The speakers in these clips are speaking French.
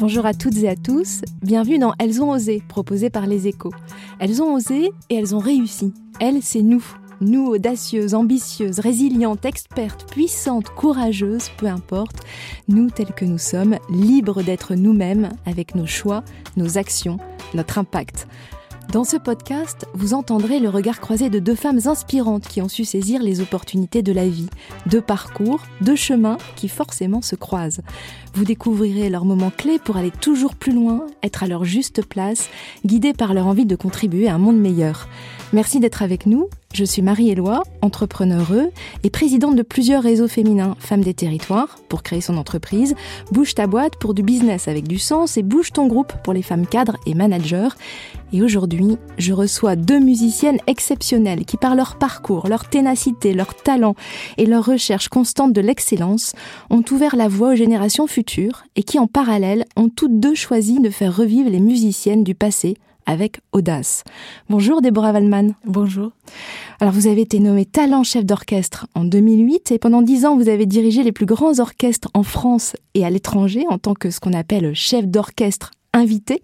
Bonjour à toutes et à tous, bienvenue dans Elles ont osé, proposé par les échos. Elles ont osé et elles ont réussi. Elles, c'est nous. Nous, audacieuses, ambitieuses, résilientes, expertes, puissantes, courageuses, peu importe, nous tels que nous sommes, libres d'être nous-mêmes avec nos choix, nos actions, notre impact. Dans ce podcast, vous entendrez le regard croisé de deux femmes inspirantes qui ont su saisir les opportunités de la vie, deux parcours, deux chemins qui forcément se croisent. Vous découvrirez leurs moments clés pour aller toujours plus loin, être à leur juste place, guidés par leur envie de contribuer à un monde meilleur. Merci d'être avec nous. Je suis Marie-Éloi, entrepreneure et présidente de plusieurs réseaux féminins Femmes des Territoires pour créer son entreprise, Bouge ta boîte pour du business avec du sens et Bouge ton groupe pour les femmes cadres et managers. Et aujourd'hui, je reçois deux musiciennes exceptionnelles qui, par leur parcours, leur ténacité, leur talent et leur recherche constante de l'excellence, ont ouvert la voie aux générations futures et qui, en parallèle, ont toutes deux choisi de faire revivre les musiciennes du passé avec audace. Bonjour Déborah Wallman. Bonjour. Alors vous avez été nommée talent chef d'orchestre en 2008 et pendant dix ans vous avez dirigé les plus grands orchestres en France et à l'étranger en tant que ce qu'on appelle chef d'orchestre invité.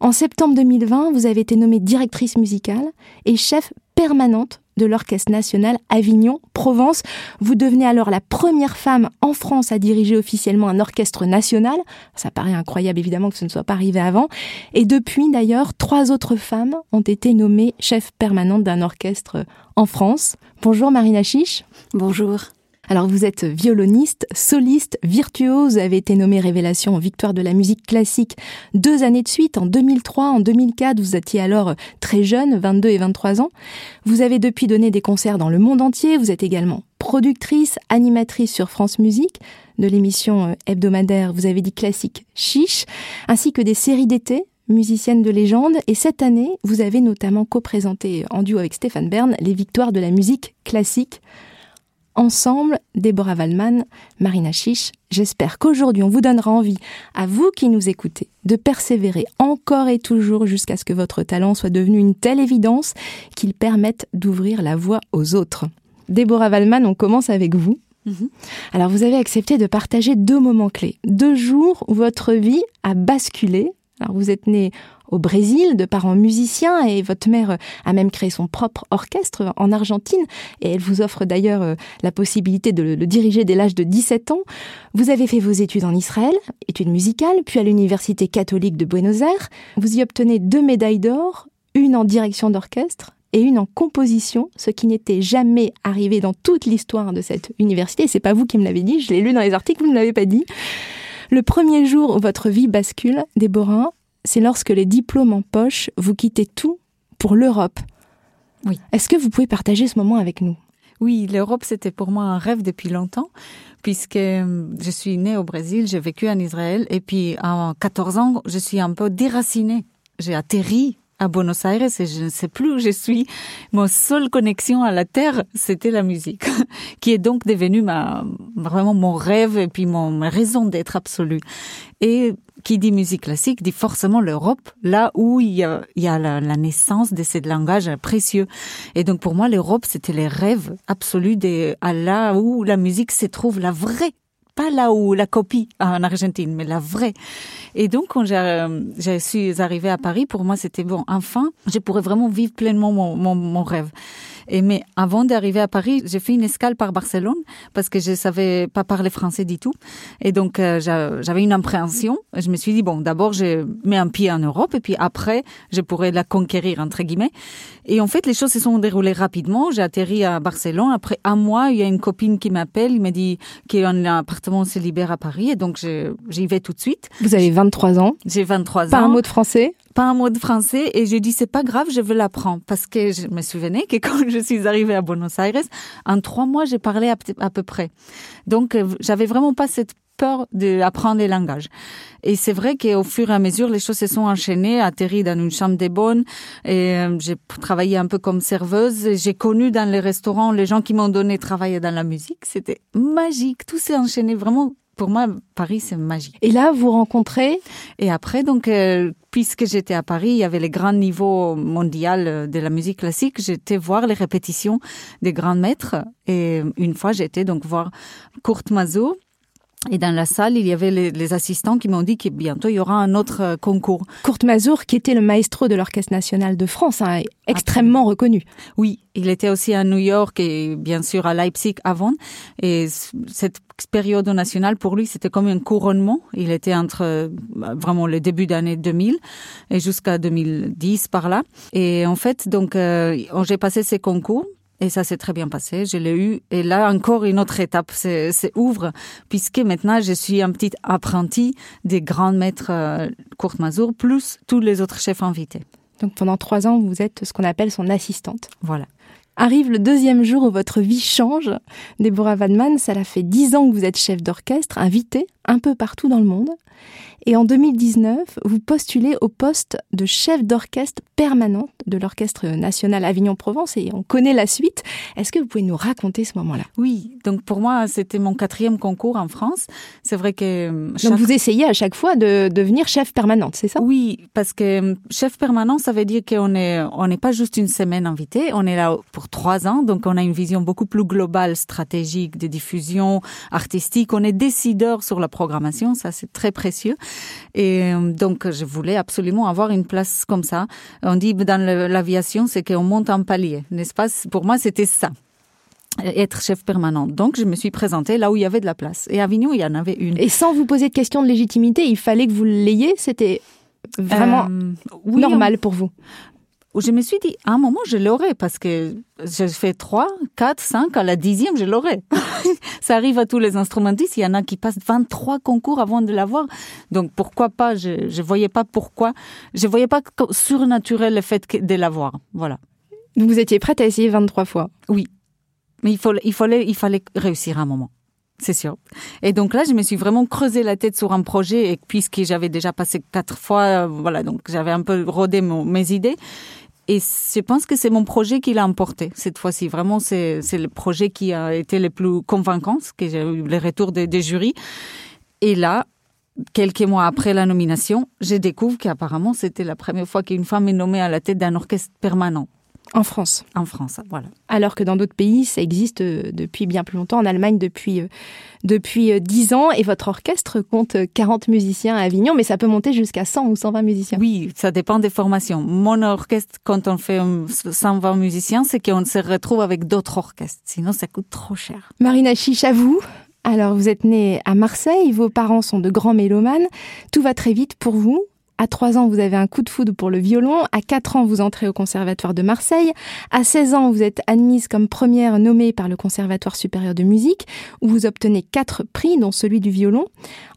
En septembre 2020, vous avez été nommée directrice musicale et chef permanente de l'Orchestre national Avignon-Provence. Vous devenez alors la première femme en France à diriger officiellement un orchestre national. Ça paraît incroyable évidemment que ce ne soit pas arrivé avant. Et depuis d'ailleurs, trois autres femmes ont été nommées chef permanente d'un orchestre en France. Bonjour Marina Chiche. Bonjour. Alors vous êtes violoniste, soliste, virtuose, vous avez été nommée Révélation en victoire de la musique classique deux années de suite, en 2003, en 2004, vous étiez alors très jeune, 22 et 23 ans. Vous avez depuis donné des concerts dans le monde entier, vous êtes également productrice, animatrice sur France Musique de l'émission euh, hebdomadaire, vous avez dit classique chiche, ainsi que des séries d'été musicienne de légende. Et cette année, vous avez notamment co-présenté en duo avec Stéphane Bern les victoires de la musique classique ensemble, Déborah Wallman, Marina Chiche. J'espère qu'aujourd'hui on vous donnera envie, à vous qui nous écoutez, de persévérer encore et toujours jusqu'à ce que votre talent soit devenu une telle évidence qu'il permette d'ouvrir la voie aux autres. Déborah Wallman, on commence avec vous. Mhm. Alors vous avez accepté de partager deux moments clés, deux jours où votre vie a basculé. Alors vous êtes né au Brésil de parents musiciens et votre mère a même créé son propre orchestre en Argentine et elle vous offre d'ailleurs euh, la possibilité de le diriger dès l'âge de 17 ans. Vous avez fait vos études en Israël, études musicales, puis à l'Université catholique de Buenos Aires. Vous y obtenez deux médailles d'or, une en direction d'orchestre et une en composition, ce qui n'était jamais arrivé dans toute l'histoire de cette université. C'est pas vous qui me l'avez dit, je l'ai lu dans les articles, vous ne l'avez pas dit. Le premier jour où votre vie bascule, Déborah, c'est lorsque les diplômes en poche, vous quittez tout pour l'Europe. Oui. Est-ce que vous pouvez partager ce moment avec nous? Oui, l'Europe, c'était pour moi un rêve depuis longtemps, puisque euh, je suis née au Brésil, j'ai vécu en Israël, et puis à 14 ans, je suis un peu déracinée. J'ai atterri à Buenos Aires et je ne sais plus où je suis. Mon seule connexion à la terre, c'était la musique, qui est donc devenue ma, vraiment mon rêve et puis mon, ma raison d'être absolue. Et qui dit musique classique dit forcément l'Europe, là où il y a, la, naissance de ce langage précieux. Et donc pour moi, l'Europe, c'était les rêves absolus de à là où la musique se trouve, la vraie pas là où la copie en Argentine, mais la vraie. Et donc, quand je suis arrivée à Paris, pour moi, c'était bon. Enfin, je pourrais vraiment vivre pleinement mon, mon, mon rêve. Et mais avant d'arriver à Paris, j'ai fait une escale par Barcelone parce que je savais pas parler français du tout. Et donc euh, j'avais une appréhension. Je me suis dit bon, d'abord je mets un pied en Europe et puis après je pourrais la conquérir entre guillemets. Et en fait les choses se sont déroulées rapidement. J'ai atterri à Barcelone. Après un mois, il y a une copine qui m'appelle, il me dit qu'un appartement se libère à Paris et donc j'y vais tout de suite. Vous avez 23 ans. J'ai 23 ans. Pas un mot de français? Pas un mot de français et j'ai dit c'est pas grave, je veux l'apprendre parce que je me souvenais que quand je suis arrivée à Buenos Aires, en trois mois j'ai parlé à, peu près. Donc euh, j'avais vraiment pas cette peur d'apprendre les langages. Et c'est vrai qu'au fur et à mesure, les choses se sont enchaînées, atterri dans une chambre des bonnes, et euh, j'ai travaillé un peu comme serveuse. J'ai connu dans les restaurants les gens qui m'ont donné travailler dans la musique. C'était magique. Tout s'est enchaîné vraiment pour moi, Paris, c'est magique. Et là, vous rencontrez Et après, donc, euh, puisque j'étais à Paris, il y avait les grands niveaux mondiaux de la musique classique. J'étais voir les répétitions des grands maîtres. Et une fois, j'étais donc voir Kurt Mazur Et dans la salle, il y avait les, les assistants qui m'ont dit que bientôt il y aura un autre euh, concours. Kurt Mazur, qui était le maestro de l'Orchestre national de France, hein, extrêmement reconnu. Oui, il était aussi à New York et bien sûr à Leipzig avant. Et cette période nationale, pour lui, c'était comme un couronnement. Il était entre euh, vraiment le début d'année 2000 et jusqu'à 2010 par là. Et en fait, donc, euh, j'ai passé ces concours et ça s'est très bien passé, je l'ai eu. Et là, encore une autre étape c'est ouvre, puisque maintenant, je suis un petit apprenti des grands maîtres euh, Kurt Mazur, plus tous les autres chefs invités. Donc pendant trois ans, vous êtes ce qu'on appelle son assistante. Voilà. Arrive le deuxième jour où votre vie change. Deborah Vadman, ça l'a fait dix ans que vous êtes chef d'orchestre, invité un peu partout dans le monde. Et en 2019, vous postulez au poste de chef d'orchestre permanente de l'Orchestre national Avignon-Provence et on connaît la suite. Est-ce que vous pouvez nous raconter ce moment-là? Oui, donc pour moi, c'était mon quatrième concours en France. C'est vrai que... Euh, donc vous essayez à chaque fois de devenir chef permanente, c'est ça? Oui, parce que euh, chef permanent, ça veut dire qu'on est, on n'est pas juste une semaine invité, on est là pour trois ans, donc on a une vision beaucoup plus globale, stratégique, de diffusion artistique. On est décideur sur la programmation, ça c'est très précieux. Et euh, donc, je voulais absolument avoir une place comme ça. On dit dans l'aviation, c'est qu'on monte un palier, n'est-ce pas? Pour moi, c'était ça être chef permanent. Donc, je me suis présentée là où il y avait de la place. Et à Avignon, il y en avait une. Et sans vous poser de questions de légitimité, il fallait que vous l'ayez? C'était vraiment euh, normal pour vous? Où je me suis dit, à un moment, je l'aurai parce que je fais 3, 4, 5, à la dixième, je l'aurai. ça arrive à tous les instrumentistes. Il y en a qui passent 23 concours avant de l'avoir. Donc, pourquoi pas? Je, je voyais pas pourquoi. Je voyais pas surnaturel le fait de l'avoir. Voilà. Vous étiez prête à essayer 23 fois? Oui. Mais il, faut, il, fallait, il fallait réussir à un moment. C'est sûr. Et donc là, je me suis vraiment creusé la tête sur un projet et puisque j'avais déjà passé quatre fois, voilà, donc j'avais un peu rodé mes idées. Et je pense que c'est mon projet qui l'a emporté cette fois-ci. Vraiment, c'est le projet qui a été le plus convaincant, que j'ai eu les retours des, des jurys. Et là, quelques mois après la nomination, je découvre qu'apparemment c'était la première fois qu'une femme est nommée à la tête d'un orchestre permanent. En France. En France, voilà. Alors que dans d'autres pays, ça existe euh, depuis bien plus longtemps. En Allemagne, depuis euh, depuis 10 euh, ans. Et votre orchestre compte 40 musiciens à Avignon, mais ça peut monter jusqu'à 100 ou 120 musiciens. Oui, ça dépend des formations. Mon orchestre, quand on fait 120 musiciens, c'est qu'on se retrouve avec d'autres orchestres. Sinon, ça coûte trop cher. Marina Chiche, à vous. Alors, vous êtes née à Marseille, vos parents sont de grands mélomanes. Tout va très vite pour vous. À 3 ans, vous avez un coup de foudre pour le violon. À 4 ans, vous entrez au Conservatoire de Marseille. À 16 ans, vous êtes admise comme première nommée par le Conservatoire supérieur de musique, où vous obtenez 4 prix, dont celui du violon.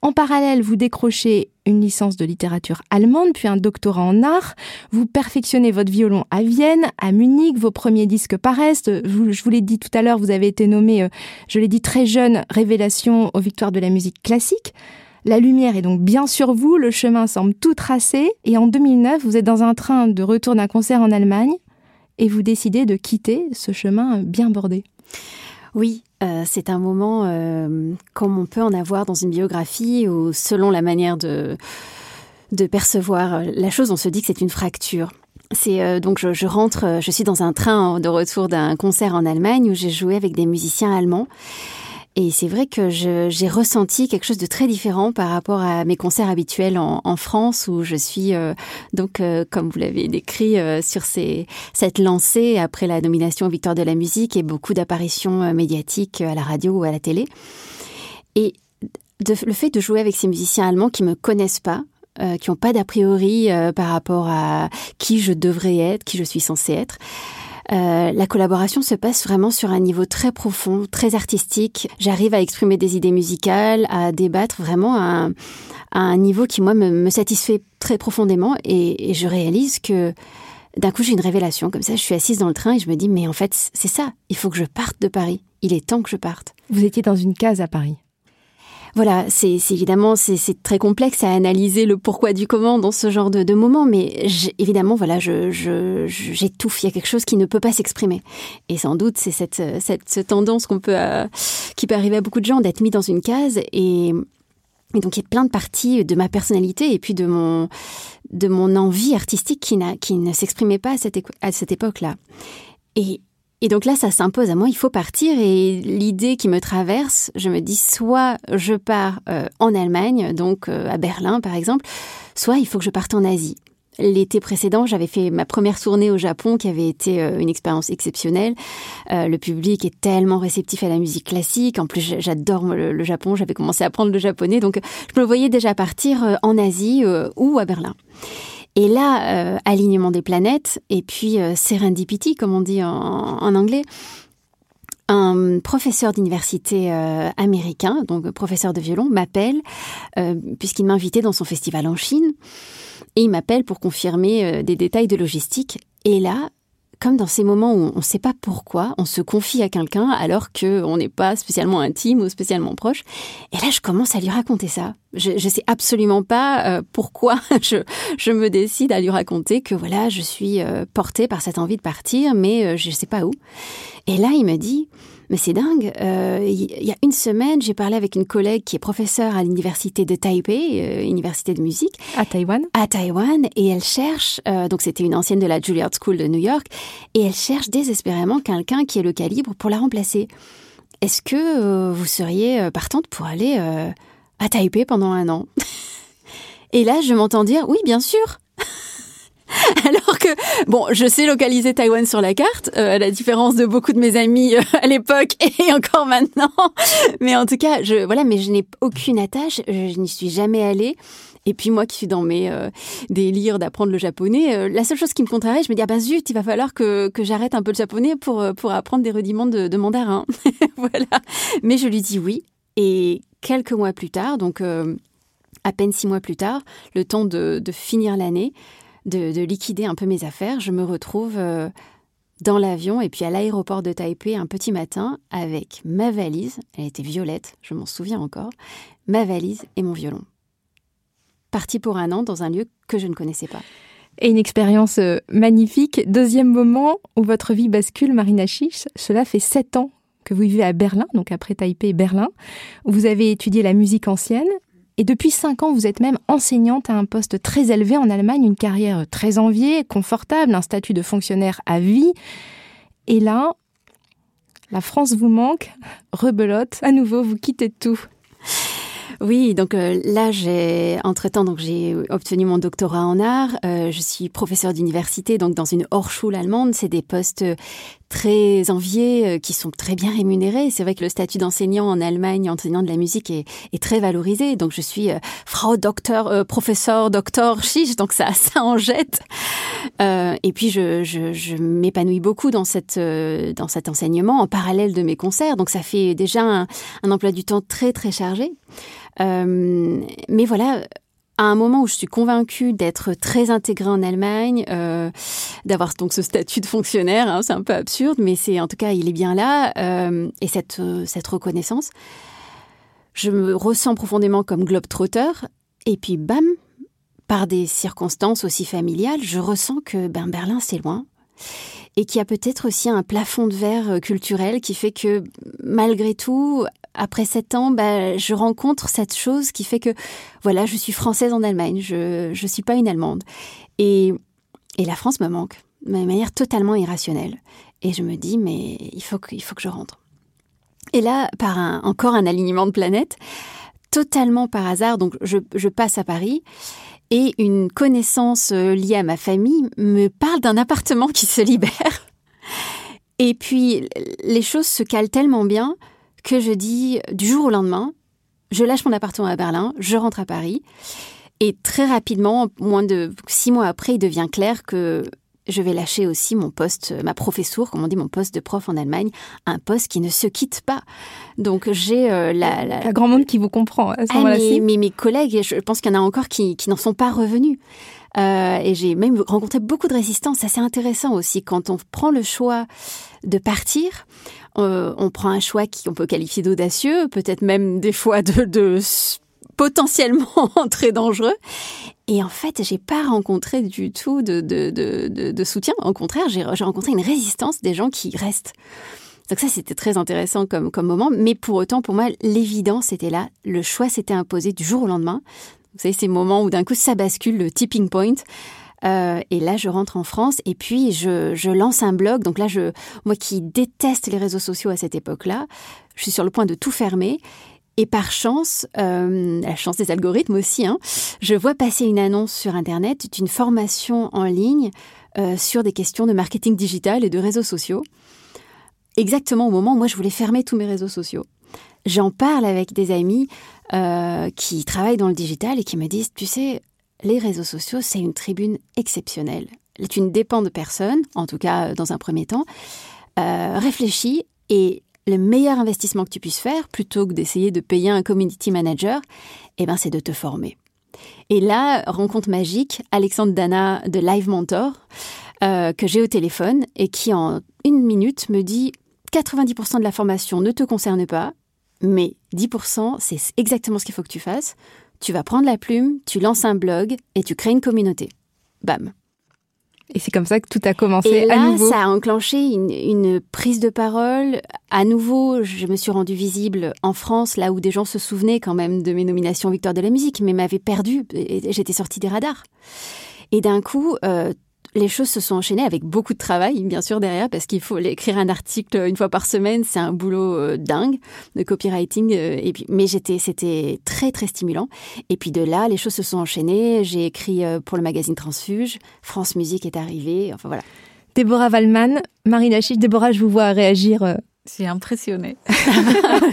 En parallèle, vous décrochez une licence de littérature allemande, puis un doctorat en art. Vous perfectionnez votre violon à Vienne, à Munich. Vos premiers disques paraissent. Je vous l'ai dit tout à l'heure, vous avez été nommée, euh, je l'ai dit très jeune, révélation aux victoires de la musique classique. La lumière est donc bien sur vous, le chemin semble tout tracé, et en 2009, vous êtes dans un train de retour d'un concert en Allemagne, et vous décidez de quitter ce chemin bien bordé. Oui, euh, c'est un moment euh, comme on peut en avoir dans une biographie, ou selon la manière de, percevoir la chose, on se dit que c'est une fracture. C'est euh, donc je, rentre, je suis dans un train de retour d'un concert en Allemagne où j'ai joué avec des musiciens allemands. Et c'est vrai que j'ai ressenti quelque chose de très différent par rapport à mes concerts habituels en, en France, où je suis euh, donc, euh, comme vous l'avez décrit, euh, sur ces, cette lancée après la nomination Victoire de la musique et beaucoup d'apparitions médiatiques à la radio ou à la télé. Et de, le fait de jouer avec ces musiciens allemands qui me connaissent pas, qui n'ont pas d'a priori par rapport à qui je devrais être, qui je suis censée être, euh, la collaboration se passe vraiment sur un niveau très profond, très artistique. J'arrive à exprimer des idées musicales, à débattre vraiment à un, niveau qui, moi, me, satisfait très profondément. Et je réalise que d'un coup, j'ai une révélation. Comme ça, je suis assise dans le train et je me dis, mais en fait, c'est ça. Il faut que je parte de Paris. Il est temps que je parte. Vous étiez dans une case à Paris voilà, c'est évidemment c'est très complexe à analyser le pourquoi du comment dans ce genre de, de moment, mais évidemment voilà, je j'étouffe. Il y a quelque chose qui ne peut pas s'exprimer, et sans doute c'est cette, cette, tendance qu'on peut euh, qui peut arriver à beaucoup de gens d'être mis dans une case et donc il y a plein de parties de ma personnalité et puis de mon de mon envie artistique qui n'a qui ne s'exprimait pas à cette à cette époque-là. Et Et donc là, ça s'impose à moi, il faut partir. Et l'idée qui me traverse, je me dis, soit je pars euh, en Allemagne, donc euh, à Berlin par exemple, soit il faut que je parte en Asie. L'été précédent, j'avais fait ma première tournée au Japon qui avait été euh, une expérience exceptionnelle. le public est tellement réceptif à la musique classique. En plus, j'adore le, le, Japon. J'avais commencé à apprendre le japonais. Donc, je me voyais déjà partir en Asie ou à Berlin. Et là, euh, alignement des planètes, et puis euh, serendipity, comme on dit en, anglais, un professeur d'université euh, américain, donc professeur de violon, m'appelle, puisqu'il m'a invité dans son festival en Chine, et il m'appelle pour confirmer des détails de logistique. Et là, comme dans ces moments où on ne sait pas pourquoi, on se confie à quelqu'un alors qu'on n'est pas spécialement intime ou spécialement proche. Et là, je commence à lui raconter ça. Je ne sais absolument pas euh, pourquoi je, me décide à lui raconter que voilà, je suis euh, portée par cette envie de partir, mais euh, je ne sais pas où. Et là, il me dit, mais c'est dingue. Euh, il y a une semaine, j'ai parlé avec une collègue qui est professeure à l'université de Taipei, euh, université de musique. À Taïwan À Taïwan. Et elle cherche, euh, donc c'était une ancienne de la Juilliard School de New York, et elle cherche désespérément quelqu'un qui ait le calibre pour la remplacer. Est-ce que vous seriez partante pour aller à Taipei pendant un an? Et là, je m'entends dire, oui, bien sûr. Alors que, bon, je sais localiser Taïwan sur la carte, euh, à la différence de beaucoup de mes amis euh, à l'époque et encore maintenant. Mais en tout cas, je, voilà, mais je n'ai aucune attache, je, n'y suis jamais allée. Et puis moi qui suis dans mes euh, délires d'apprendre le japonais, la seule chose qui me contrarie, je me dis ah ben zut, il va falloir que, que j'arrête un peu le japonais pour pour apprendre des rudiments de, de mandarin. voilà. Mais je lui dis oui. Et quelques mois plus tard, donc à peine six mois plus tard, le temps de, de finir l'année, de, liquider un peu mes affaires, je me retrouve euh, dans l'avion et puis à l'aéroport de Taipei un petit matin avec ma valise, elle était violette, je m'en souviens encore, ma valise et mon violon. Parti pour un an dans un lieu que je ne connaissais pas. Et une expérience euh, magnifique. Deuxième moment où votre vie bascule, Marina Chiche, cela fait sept ans que vous vivez à Berlin, donc après Taipei Berlin, vous avez étudié la musique ancienne et depuis cinq ans, vous êtes même enseignante à un poste très élevé en Allemagne, une carrière très enviée, confortable, un statut de fonctionnaire à vie. Et là, la France vous manque, rebelote, à nouveau, vous quittez tout. Oui, donc euh, là, j'ai entre-temps, donc j'ai obtenu mon doctorat en art. Euh, je suis professeur d'université, donc dans une Hochschule allemande. C'est des postes très enviés, euh, qui sont très bien rémunérés. C'est vrai que le statut d'enseignant en Allemagne, enseignant de la musique, est, est très valorisé. Donc je suis Frau Docteur, professeur, docteur Chiche, donc ça, ça en jette. et puis je, je, je m'épanouis beaucoup dans cette dans cet enseignement en parallèle de mes concerts. Donc ça fait déjà un, un emploi du temps très très chargé. Euh, mais voilà, à un moment où je suis convaincue d'être très intégrée en Allemagne, euh, d'avoir donc ce statut de fonctionnaire, hein, c'est un peu absurde, mais c'est en tout cas il est bien là, euh, et cette cette reconnaissance, je me ressens profondément comme globe-trotter, et puis bam, par des circonstances aussi familiales, je ressens que ben Berlin c'est loin, et qu'il y a peut-être aussi un plafond de verre culturel qui fait que malgré tout, après sept ans, bah, je rencontre cette chose qui fait que, voilà, je suis française en Allemagne, je ne suis pas une Allemande. Et, la France me manque, de manière totalement irrationnelle. Et je me dis, mais il faut que, je rentre. Et là, par encore un alignement de planètes, totalement par hasard, donc je, je passe à Paris et une connaissance euh, liée à ma famille me parle d'un appartement qui se libère. Et puis, les choses se calent tellement bien que je dis du jour au lendemain, je lâche mon appartement à Berlin, je rentre à Paris. Et très rapidement, moins de six mois après, il devient clair que je vais lâcher aussi mon poste, ma professoure, comme on dit, mon poste de prof en Allemagne, un poste qui ne se quitte pas. Donc j'ai euh, la, la... grand monde qui vous comprend à ce ah, moment-là. Mais, mes collègues, je pense qu'il y en a encore qui, qui n'en sont pas revenus. Euh, et j'ai même rencontré beaucoup de résistance. C'est assez intéressant aussi quand on prend le choix de partir. Euh, on prend un choix qu'on peut qualifier d'audacieux, peut-être même des fois de, potentiellement très dangereux. Et en fait, j'ai pas rencontré du tout de soutien. Au contraire, j'ai rencontré une résistance des gens qui restent. Donc ça, c'était très intéressant comme, comme moment. Mais pour autant, pour moi, l'évidence était là. Le choix s'était imposé du jour au lendemain. Vous savez, ces moments où d'un coup, ça bascule, le tipping point. Euh, et là, je rentre en France et puis je, lance un blog. Donc là, moi qui déteste les réseaux sociaux à cette époque-là, je suis sur le point de tout fermer. Et par chance, euh, la chance des algorithmes aussi, hein, je vois passer une annonce sur Internet d'une formation en ligne euh, sur des questions de marketing digital et de réseaux sociaux. Exactement au moment où moi je voulais fermer tous mes réseaux sociaux. J'en parle avec des amis qui travaillent dans le digital et qui me disent, tu sais, les réseaux sociaux, c'est une tribune exceptionnelle. Tu ne dépends de personne, en tout cas dans un premier temps. Euh, réfléchis et le meilleur investissement que tu puisses faire, plutôt que d'essayer de payer un community manager, eh ben, c'est de te former. Et là, rencontre magique, Alexandre Dana de Live Mentor, euh, que j'ai au téléphone et qui en une minute me dit 90% de la formation ne te concerne pas, mais 10%, c'est exactement ce qu'il faut que tu fasses. Tu vas prendre la plume, tu lances un blog et tu crées une communauté. Bam. Et c'est comme ça que tout a commencé et là, à nouveau. Ça a enclenché une, une, prise de parole. À nouveau, je me suis rendue visible en France, là où des gens se souvenaient quand même de mes nominations Victoire de la musique, mais m'avaient perdue. J'étais sortie des radars. Et d'un coup, euh, les choses se sont enchaînées avec beaucoup de travail, bien sûr, derrière, parce qu'il faut écrire un article une fois par semaine. C'est un boulot euh, dingue de copywriting. Euh, et puis, mais j'étais, c'était très, très stimulant. Et puis de là, les choses se sont enchaînées. J'ai écrit euh, pour le magazine Transfuge. France Musique est arrivée. Enfin, voilà. Déborah Valman, Marina Chiche. Déborah, je vous vois réagir. Je suis impressionnée.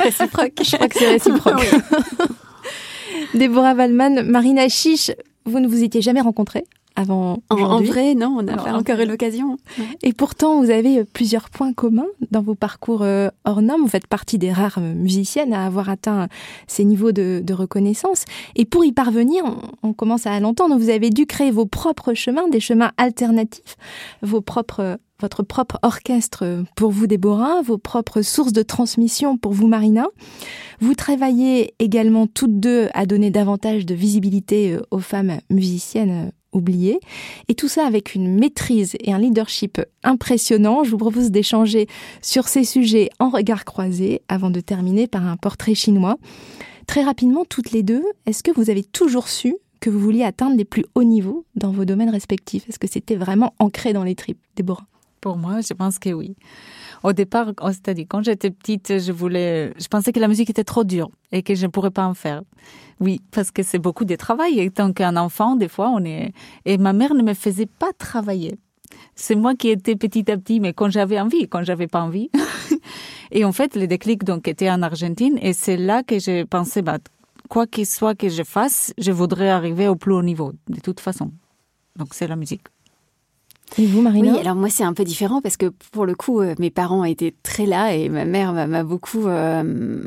réciproque. Je crois que c'est réciproque. Déborah Valman, Marina Chiche, vous ne vous étiez jamais rencontrées avant en, vrai, non, on n'a pas encore eu l'occasion. Et pourtant, vous avez euh, plusieurs points communs dans vos parcours euh, hors normes. Vous faites partie des rares euh, musiciennes à avoir atteint ces niveaux de, de reconnaissance. Et pour y parvenir, on, on commence à l'entendre, vous avez dû créer vos propres chemins, des chemins alternatifs, vos propres votre propre orchestre pour vous, Déborah, vos propres sources de transmission pour vous, Marina. Vous travaillez également toutes deux à donner davantage de visibilité aux femmes musiciennes oublié. Et tout ça avec une maîtrise et un leadership impressionnant. Je vous propose d'échanger sur ces sujets en regard croisé avant de terminer par un portrait chinois. Très rapidement, toutes les deux, est-ce que vous avez toujours su que vous vouliez atteindre les plus hauts niveaux dans vos domaines respectifs? Est-ce que c'était vraiment ancré dans les tripes, Déborah Pour moi, je pense que oui. Au départ, c'est-à-dire quand j'étais petite, je voulais, je pensais que la musique était trop dure et que je ne pourrais pas en faire. Oui, parce que c'est beaucoup de travail. Et tant qu'un enfant, des fois, on est. Et ma mère ne me faisait pas travailler. C'est moi qui étais petit à petit, mais quand j'avais envie, quand j'avais pas envie. et en fait, le déclic donc était en Argentine, et c'est là que j'ai pensé, bah, quoi qu'il soit que je fasse, je voudrais arriver au plus haut niveau, de toute façon. Donc c'est la musique. Et vous, Marina Oui, alors moi c'est un peu différent parce que pour le coup, euh, mes parents étaient très là et ma mère m'a beaucoup, euh,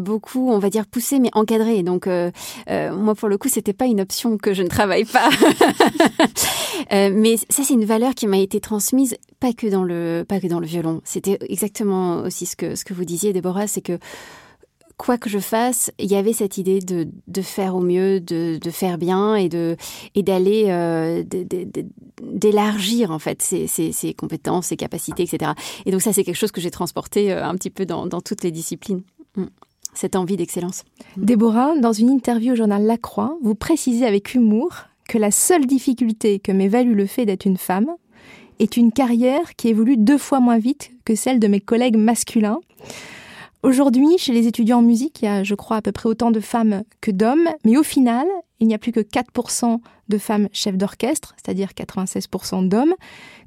beaucoup, on va dire poussé mais encadré. Donc euh, moi pour le coup, c'était pas une option que je ne travaille pas. mais ça c'est une valeur qui m'a été transmise pas que dans le pas que dans le violon. C'était exactement aussi ce que ce que vous disiez, Déborah, c'est que quoi que je fasse, il y avait cette idée de, faire au mieux, de, faire bien et d'aller euh, d'élargir en fait ses, compétences, ses capacités, etc. Et donc ça, c'est quelque chose que j'ai transporté euh, un petit peu dans, dans toutes les disciplines. Mm. Cette envie d'excellence. Mm. Déborah, dans une interview au journal La Croix, vous précisez avec humour que la seule difficulté que m'évalue le fait d'être une femme est une carrière qui évolue deux fois moins vite que celle de mes collègues masculins. Aujourd'hui, chez les étudiants en musique, il y a, je crois, à peu près autant de femmes que d'hommes, mais au final, il n'y a plus que 4% de femmes chefs d'orchestre, c'est-à-dire 96% d'hommes.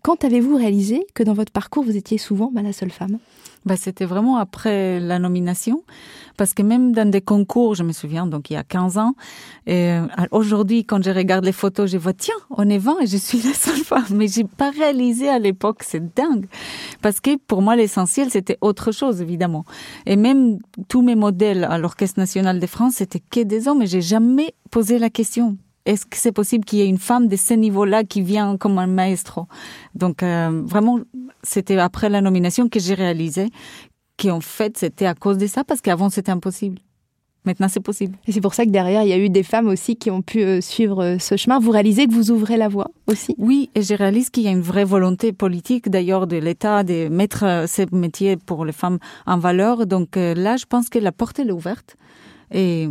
Quand avez-vous réalisé que dans votre parcours, vous étiez souvent bah, la seule femme? Bah, C'était vraiment après la nomination, parce que même dans des concours, je me souviens, donc il y a 15 ans, euh, aujourd'hui, quand je regarde les photos, je vois, tiens, on est 20 et je suis la seule femme. Mais j'ai pas réalisé à l'époque, c'est dingue. Parce que pour moi, l'essentiel, c'était autre chose, évidemment. Et même tous mes modèles à l'Orchestre national de France, c'était que des hommes, et j'ai jamais posé la question est-ce que c'est possible qu'il y ait une femme de ce niveau-là qui vient comme un maestro? Donc euh, vraiment, c'était après la nomination que j'ai réalisé qu'en fait, c'était à cause de ça, parce qu'avant, c'était impossible. Maintenant, c'est possible. Et c'est pour ça que derrière, il y a eu des femmes aussi qui ont pu euh, suivre euh, ce chemin. Vous réalisez que vous ouvrez la voie aussi? Oui, et je réalise qu'il y a une vraie volonté politique, d'ailleurs, de l'État de mettre ces métiers pour les femmes en valeur. Donc là, je pense que la porte est ouverte. Et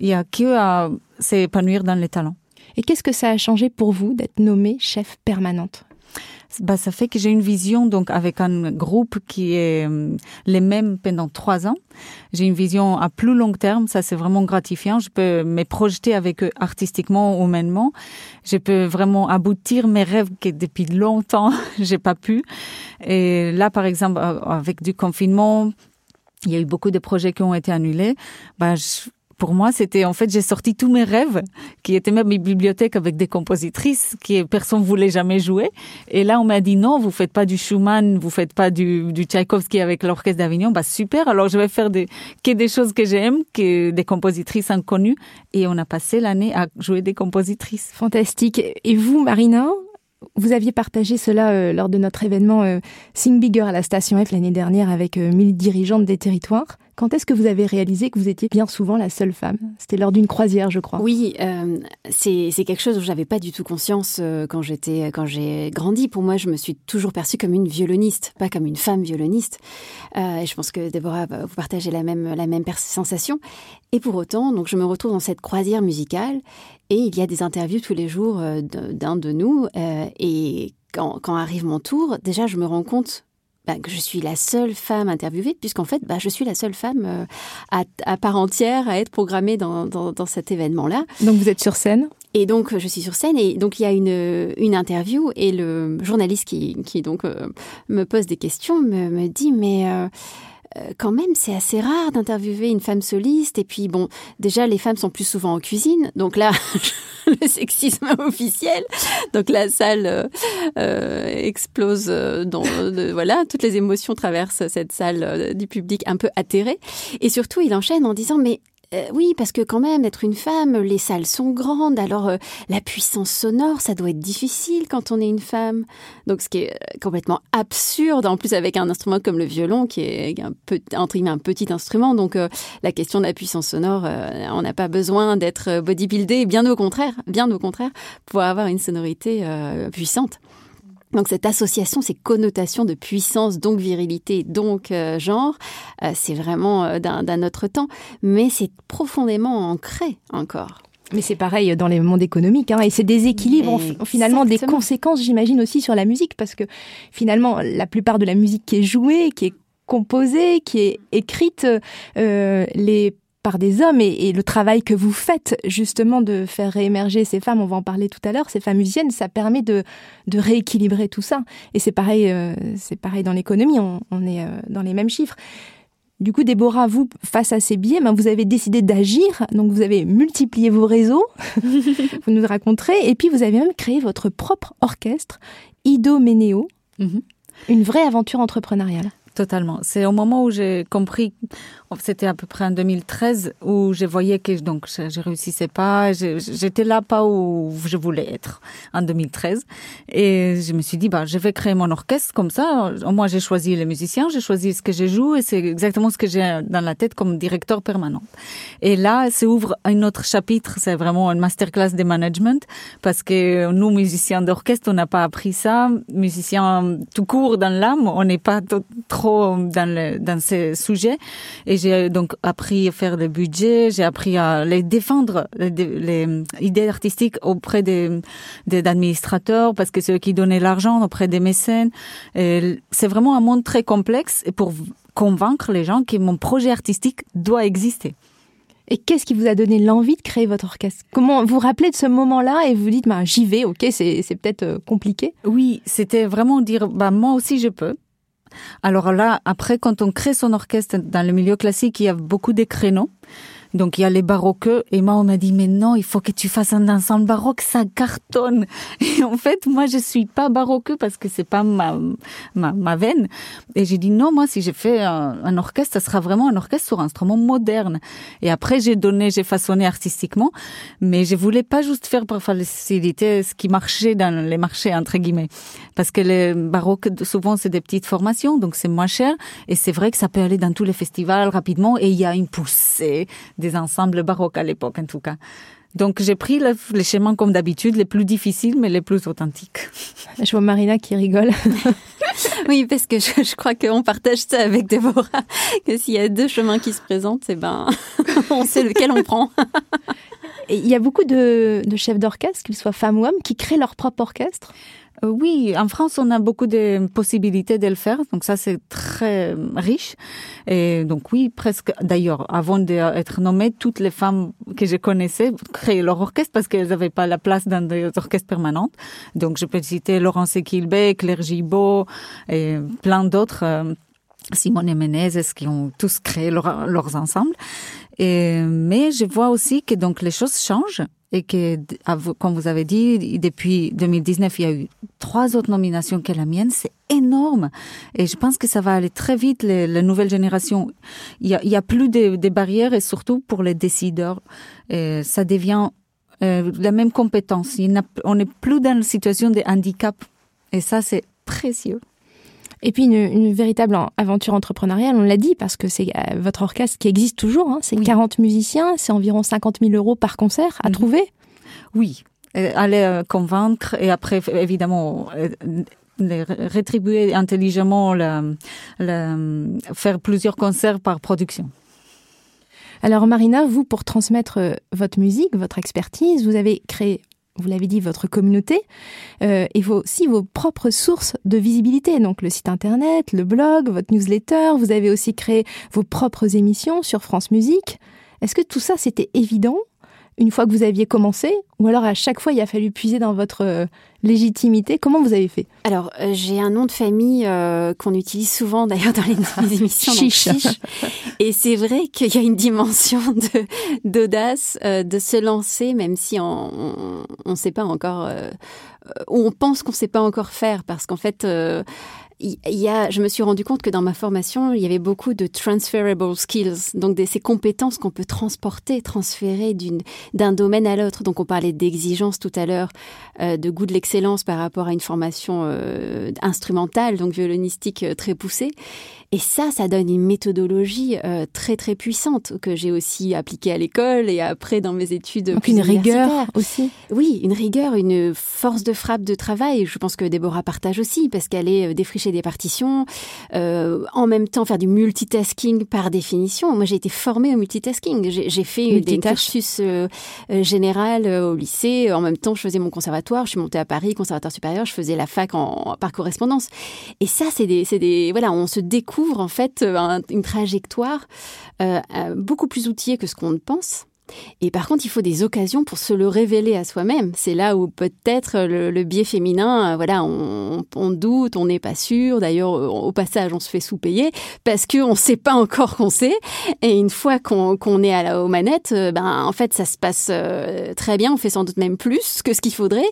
il y a que à s'épanouir dans les talents. Et qu'est-ce que ça a changé pour vous d'être nommée chef permanente? Bah, ça fait que j'ai une vision donc avec un groupe qui est euh, les mêmes pendant trois ans. J'ai une vision à plus long terme, ça c'est vraiment gratifiant. Je peux me projeter avec eux artistiquement, humainement. Je peux vraiment aboutir mes rêves que depuis longtemps j'ai pas pu. Et là, par exemple, avec du confinement, il y a eu beaucoup de projets qui ont été annulés. Bah, je, pour moi, c'était en fait, j'ai sorti tous mes rêves, qui étaient même mes bibliothèques avec des compositrices que personne voulait jamais jouer. Et là, on m'a dit non, vous faites pas du Schumann, vous faites pas du, du Tchaïkovski avec l'orchestre d'Avignon. Bah super. Alors je vais faire des, que des choses que j'aime, que des compositrices inconnues. Et on a passé l'année à jouer des compositrices. Fantastique. Et vous, Marina, vous aviez partagé cela euh, lors de notre événement euh, Sing Bigger à la Station F l'année dernière avec euh, mille dirigeantes des territoires. Quand est-ce que vous avez réalisé que vous étiez bien souvent la seule femme? C'était lors d'une croisière, je crois. Oui, euh, c'est quelque chose dont j'avais pas du tout conscience euh, quand j'étais quand j'ai grandi. Pour moi, je me suis toujours perçue comme une violoniste, pas comme une femme violoniste. Euh, et je pense que Déborah, vous partagez la même sensation. Et pour autant, donc je me retrouve dans cette croisière musicale et il y a des interviews tous les jours euh, d'un de nous. Euh, et quand arrive mon tour, déjà je me rends compte bah, que je suis la seule femme interviewée, puisqu'en fait, bah, je suis la seule femme euh, à, à, part entière à être programmée dans, dans, dans cet événement-là. Donc vous êtes sur scène? Et donc je suis sur scène et donc il y a une, une interview et le journaliste qui, qui donc euh, me pose des questions me, me dit mais euh, euh, quand même, c'est assez rare d'interviewer une femme soliste. Et puis, bon, déjà, les femmes sont plus souvent en cuisine. Donc là, le sexisme officiel. Donc la salle euh, euh explose. Dans, voilà, toutes les émotions traversent cette salle du public un peu atterré. Et surtout, il enchaîne en disant, mais euh, oui, parce que quand même, être une femme, les salles sont grandes, alors euh, la puissance sonore, ça doit être difficile quand on est une femme. Donc, ce qui est euh, complètement absurde, en plus avec un instrument comme le violon, qui est un, petit instrument. Donc, la question de la puissance sonore, on n'a pas besoin d'être bodybuildé, bien au contraire, bien au contraire, pour avoir une sonorité puissante. Donc cette association, ces connotations de puissance, donc virilité, donc euh, genre, euh, c'est vraiment euh, d'un autre temps, mais c'est profondément ancré encore. Mais c'est pareil dans les mondes économiques, hein, et ces déséquilibres ont finalement des conséquences, j'imagine, aussi sur la musique, parce que finalement, la plupart de la musique qui est jouée, qui est composée, qui est écrite, les par des hommes et, le travail que vous faites justement de faire réémerger ces femmes, on va en parler tout à l'heure, ces femmes musiciennes, ça permet de, de rééquilibrer tout ça. Et c'est pareil, euh, c'est pareil dans l'économie, on, on, est euh, dans les mêmes chiffres. Du coup, Déborah, vous, face à ces biais, ben, vous avez décidé d'agir. Donc, vous avez multiplié vos réseaux. vous nous raconterez. Et puis, vous avez même créé votre propre orchestre, Ido Ménéo. Mhm. Une vraie aventure entrepreneuriale. Totalement. C'est au moment où j'ai compris, c'était à peu près en 2013, où je voyais que donc je, réussissais pas, j'étais là pas où je voulais être en 2013, et je me suis dit bah je vais créer mon orchestre comme ça. Moins j'ai choisi les musiciens, j'ai choisi ce que je joue et c'est exactement ce que j'ai dans la tête comme directeur permanent. Et là, ça ouvre un autre chapitre, c'est vraiment une masterclass de management parce que nous musiciens d'orchestre, on n'a pas appris ça, musiciens tout court dans l'âme, on n'est pas trop dans, le, dans ces sujets. Et j'ai donc appris à faire le budget, j'ai appris à les défendre, les, les idées artistiques auprès des, des administrateurs, parce que c'est eux qui donnaient l'argent, auprès des mécènes. C'est vraiment un monde très complexe et pour convaincre les gens que mon projet artistique doit exister. Et qu'est-ce qui vous a donné l'envie de créer votre orchestre? Comment vous vous rappelez de ce moment-là et vous dites bah, j'y vais, ok, c'est peut-être euh, compliqué? Oui, c'était vraiment dire bah moi aussi je peux. Alors là, après, quand on crée son orchestre dans le milieu classique, il y a beaucoup de créneaux. Donc il y a les baroqueux et moi on m'a dit mais non il faut que tu fasses un ensemble baroque ça cartonne. Et en fait moi je suis pas baroqueux parce que c'est pas ma, ma, ma veine. Et j'ai dit non moi si j'ai fait un, un, orchestre ça sera vraiment un orchestre sur un instrument moderne. Et après j'ai donné j'ai façonné artistiquement mais je voulais pas juste faire pour faciliter ce qui marchait dans les marchés entre guillemets. Parce que les baroques souvent c'est des petites formations donc c'est moins cher. Et c'est vrai que ça peut aller dans tous les festivals rapidement et il y a une poussée des ensembles baroques à l'époque en tout cas. Donc j'ai pris le, les schémas comme d'habitude, les plus difficiles mais les plus authentiques. Je vois Marina qui rigole. oui, parce que je, je crois qu'on partage ça avec Déborah, que s'il y a deux chemins qui se présentent, eh ben, on sait lequel on prend. il y a beaucoup de, de chefs d'orchestre, qu'ils soient femmes ou hommes, qui créent leur propre orchestre? Euh, oui, en France, on a beaucoup de possibilités de le faire, donc ça c'est très riche. Et donc oui, presque. D'ailleurs, avant d'être nommée, toutes les femmes que je connaissais créaient leur orchestre parce qu'elles n'avaient pas la place dans des orchestres permanentes. Donc je peux citer Laurence Equilbé, Claire Gibault et plein d'autres. Euh, Simone Menezes qui ont tous créé leurs ensembles. Et, mais je vois aussi que donc les choses changent et que, comme vous avez dit, depuis 2019, il y a eu trois autres nominations que la mienne. C'est énorme. Et je pense que ça va aller très vite, les, la nouvelle génération. Il y a, il y a plus de, de, barrières et surtout pour les décideurs, et ça devient euh, la même compétence. Il on n'est plus dans une situation de handicap. Et ça, c'est précieux. Et puis une, une, véritable aventure entrepreneuriale, on l'a dit, parce que c'est euh, votre orchestre qui existe toujours, hein, c'est 40 musiciens, c'est environ 50 000 euros par concert à mhm. trouver. Oui, aller euh, convaincre et après, évidemment, euh, rétribuer intelligemment, faire plusieurs concerts par production. Alors Marina, vous, pour transmettre votre musique, votre expertise, vous avez créé vous l'avez dit, votre communauté, euh, et vos, aussi vos propres sources de visibilité, donc le site internet, le blog, votre newsletter, vous avez aussi créé vos propres émissions sur France Musique. Est-ce que tout ça, c'était évident une fois que vous aviez commencé Ou alors à chaque fois, il a fallu puiser dans votre euh, légitimité Comment vous avez fait? Alors, euh, j'ai un nom de famille euh, qu'on utilise souvent d'ailleurs dans les, émissions. chiche. Et c'est vrai qu'il y a une dimension d'audace de, se lancer, même si on ne sait pas encore, ou on pense qu'on ne sait pas encore faire, parce qu'en fait il y a, je me suis rendu compte que dans ma formation, il y avait beaucoup de transferable skills, donc ces compétences qu'on peut transporter, transférer d'un domaine à l'autre. Donc on parlait d'exigence tout à l'heure, euh, de goût de l'excellence par rapport à une formation euh, instrumentale, donc violonistique euh, très poussée. Et ça, ça donne une méthodologie euh, très très puissante que j'ai aussi appliquée à l'école et après dans mes études. Donc une rigueur aussi. Oui, une rigueur, une force de frappe de travail. Je pense que Déborah partage aussi parce qu'elle est défricher des partitions, euh, en même temps faire du multitasking par définition. Moi, j'ai été formée au multitasking. J'ai fait des cursus euh, euh général euh, au lycée. En même temps, je faisais mon conservatoire. Je suis montée à Paris, conservatoire supérieur. Je faisais la fac en, par correspondance. Et ça, c'est des, c'est des, voilà, on se découvre en fait euh, une trajectoire euh, euh, beaucoup plus outillée que ce qu'on pense. Et par contre, il faut des occasions pour se le révéler à soi-même. C'est là où peut-être le, biais féminin, voilà, on, doute, on n'est pas sûr. D'ailleurs, au passage, on se fait sous-payer parce qu'on ne sait pas encore qu'on sait. Et une fois qu'on est à la, aux manettes, ben en fait, ça se passe très bien. On fait sans doute même plus que ce qu'il faudrait.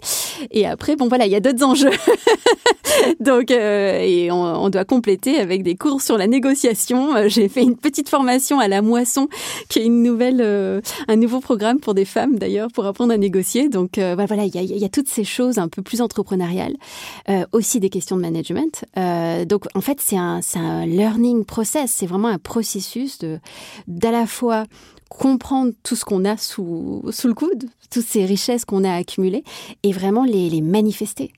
Et après, bon voilà, il y a d'autres enjeux. Donc, euh, on, doit compléter avec des cours sur la négociation. Euh, j'ai fait une petite formation à la moisson, qui est une nouvelle, euh, un nouveau programme pour des femmes d'ailleurs, pour apprendre à négocier. Donc, bah, voilà, il y a, y a, toutes ces choses un peu plus entrepreneuriales, aussi des questions de management. donc, en fait, c'est un, un learning process. C'est vraiment un processus de, d'à la fois comprendre tout ce qu'on a sous, sous le coude, toutes ces richesses qu'on a accumulées, et vraiment les, les manifester.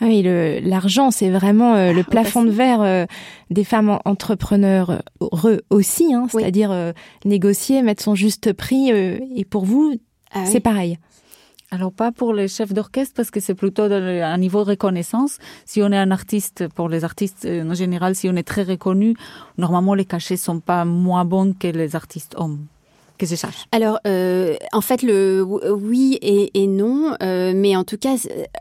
Ah oui, l'argent, c'est vraiment euh, le ah, plafond de verre euh, des femmes entrepreneurs heureux aussi, hein, c'est-à-dire euh, négocier, mettre son juste prix. et pour vous, ah c'est pareil. Alors pas pour les chefs d'orchestre parce que c'est plutôt un niveau de reconnaissance. Si on est un artiste, pour les artistes en général, si on est très reconnu, normalement les cachets sont pas moins bons que les artistes hommes que je sache Alors, euh, en fait, le oui et, non, euh, mais en tout cas,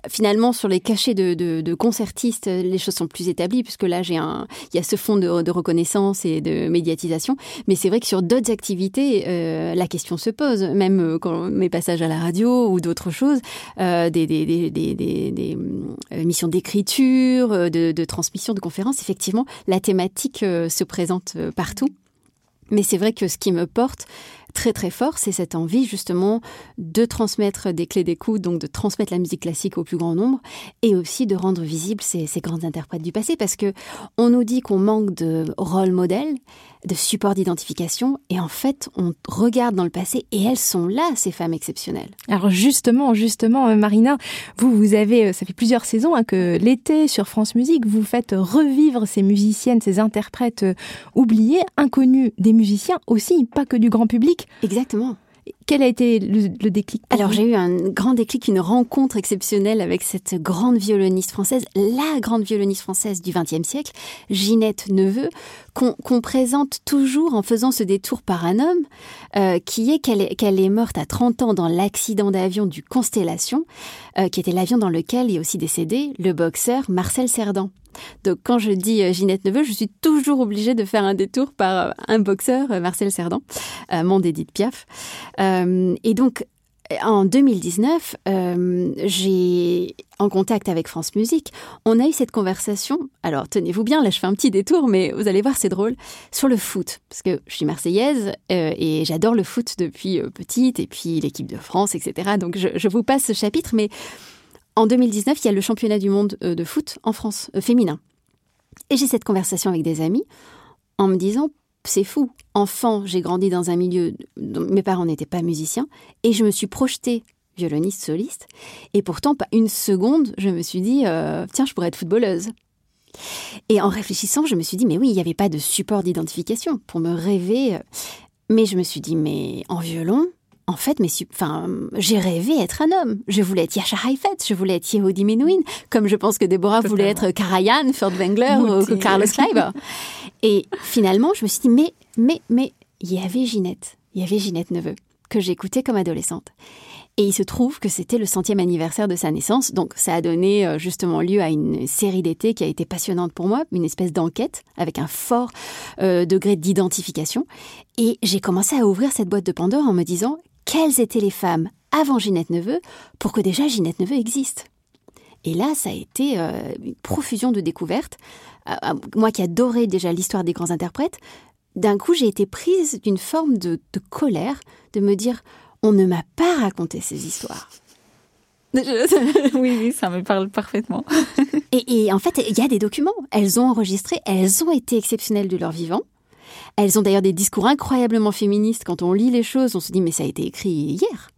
finalement, sur les cachets de, de, de, concertistes, les choses sont plus établies, puisque là, j'ai un, il y a ce fond de, de reconnaissance et de médiatisation. Mais c'est vrai que sur d'autres activités, euh, la question se pose, même euh, quand mes passages à la radio ou d'autres choses, euh, des, des, des, des, euh, missions d'écriture, de transmission, de conférences, effectivement, la thématique se présente partout. Mais c'est vrai que ce qui me porte, très très fort, c'est cette envie justement de transmettre des clés d'écoute, donc de transmettre la musique classique au plus grand nombre, et aussi de rendre visibles ces, ces interprètes du passé, parce que on nous dit qu'on manque de rôle modèle, de support d'identification, et en fait, on regarde dans le passé, et elles sont là, ces femmes exceptionnelles. Alors justement, justement, euh, Marina, vous, vous avez, euh, ça fait plusieurs saisons hein, que l'été sur France Musique, vous faites revivre ces musiciennes, ces interprètes euh, oubliées, inconnues des musiciens aussi, pas que du grand public, Exactement. Quel a été le, déclic Alors j'ai eu un grand déclic, une rencontre exceptionnelle avec cette grande violoniste française, la grande violoniste française du XXe siècle, Ginette Neveu, qu'on présente toujours en faisant ce détour par un homme, euh, qui est qu'elle est, est morte à 30 ans dans l'accident d'avion du Constellation, euh, qui était l'avion dans lequel est aussi décédé le boxeur Marcel Cerdan. Donc quand je dis euh, Ginette Neveu, je suis toujours obligée de faire un détour par un boxeur, Marcel Cerdan, mon d'Edith Piaf. Et donc en 2019, j'ai en contact avec France Musique, on a eu cette conversation. Alors tenez-vous bien, là je fais un petit détour, mais vous allez voir, c'est drôle sur le foot, parce que je suis marseillaise et j'adore le foot depuis petite, et puis l'équipe de France, etc. Donc je, vous passe ce chapitre, mais en 2019, il y a le championnat du monde euh, de foot en France, euh, féminin. Et j'ai cette conversation avec des amis en me disant, c'est fou. Enfant, j'ai grandi dans un milieu, dont mes parents n'étaient pas musiciens, et je me suis projetée violoniste soliste. Et pourtant, pas une seconde, je me suis dit, euh, tiens, je pourrais être footballeuse. Et en réfléchissant, je me suis dit, mais oui, il n'y avait pas de support d'identification pour me rêver. Mais je me suis dit, mais en violon, en fait, mais enfin, j'ai rêvé être un homme. Je voulais être Yasha Haifet, je voulais être Yehudi Menuhin, comme je pense que Déborah voulait être Karajan, Furtwängler ou Carlos Kleiber. Et finalement, je me suis dit, mais, mais, mais, il y avait Ginette, il y avait Ginette Neveu, que j'écoutais comme adolescente. Et il se trouve que c'était le centième anniversaire de sa naissance, donc ça a donné euh, justement lieu à une série d'été qui a été passionnante pour moi, une espèce d'enquête avec un fort euh, degré d'identification. Et j'ai commencé à ouvrir cette boîte de Pandore en me disant quelles étaient les femmes avant Ginette Neveu pour que déjà Ginette Neveu existe. Et là, ça a été euh, une profusion de découvertes. Euh, euh, moi qui adorais déjà l'histoire des grands interprètes, d'un coup, j'ai été prise d'une forme de, colère, de me dire, on ne m'a pas raconté ces histoires. oui, oui, ça me parle parfaitement. et, et, en fait, il y a des documents. Elles ont enregistré, elles ont été exceptionnelles de leur vivant. Elles ont d'ailleurs des discours incroyablement féministes. Quand on lit les choses, on se dit mais ça a été écrit hier.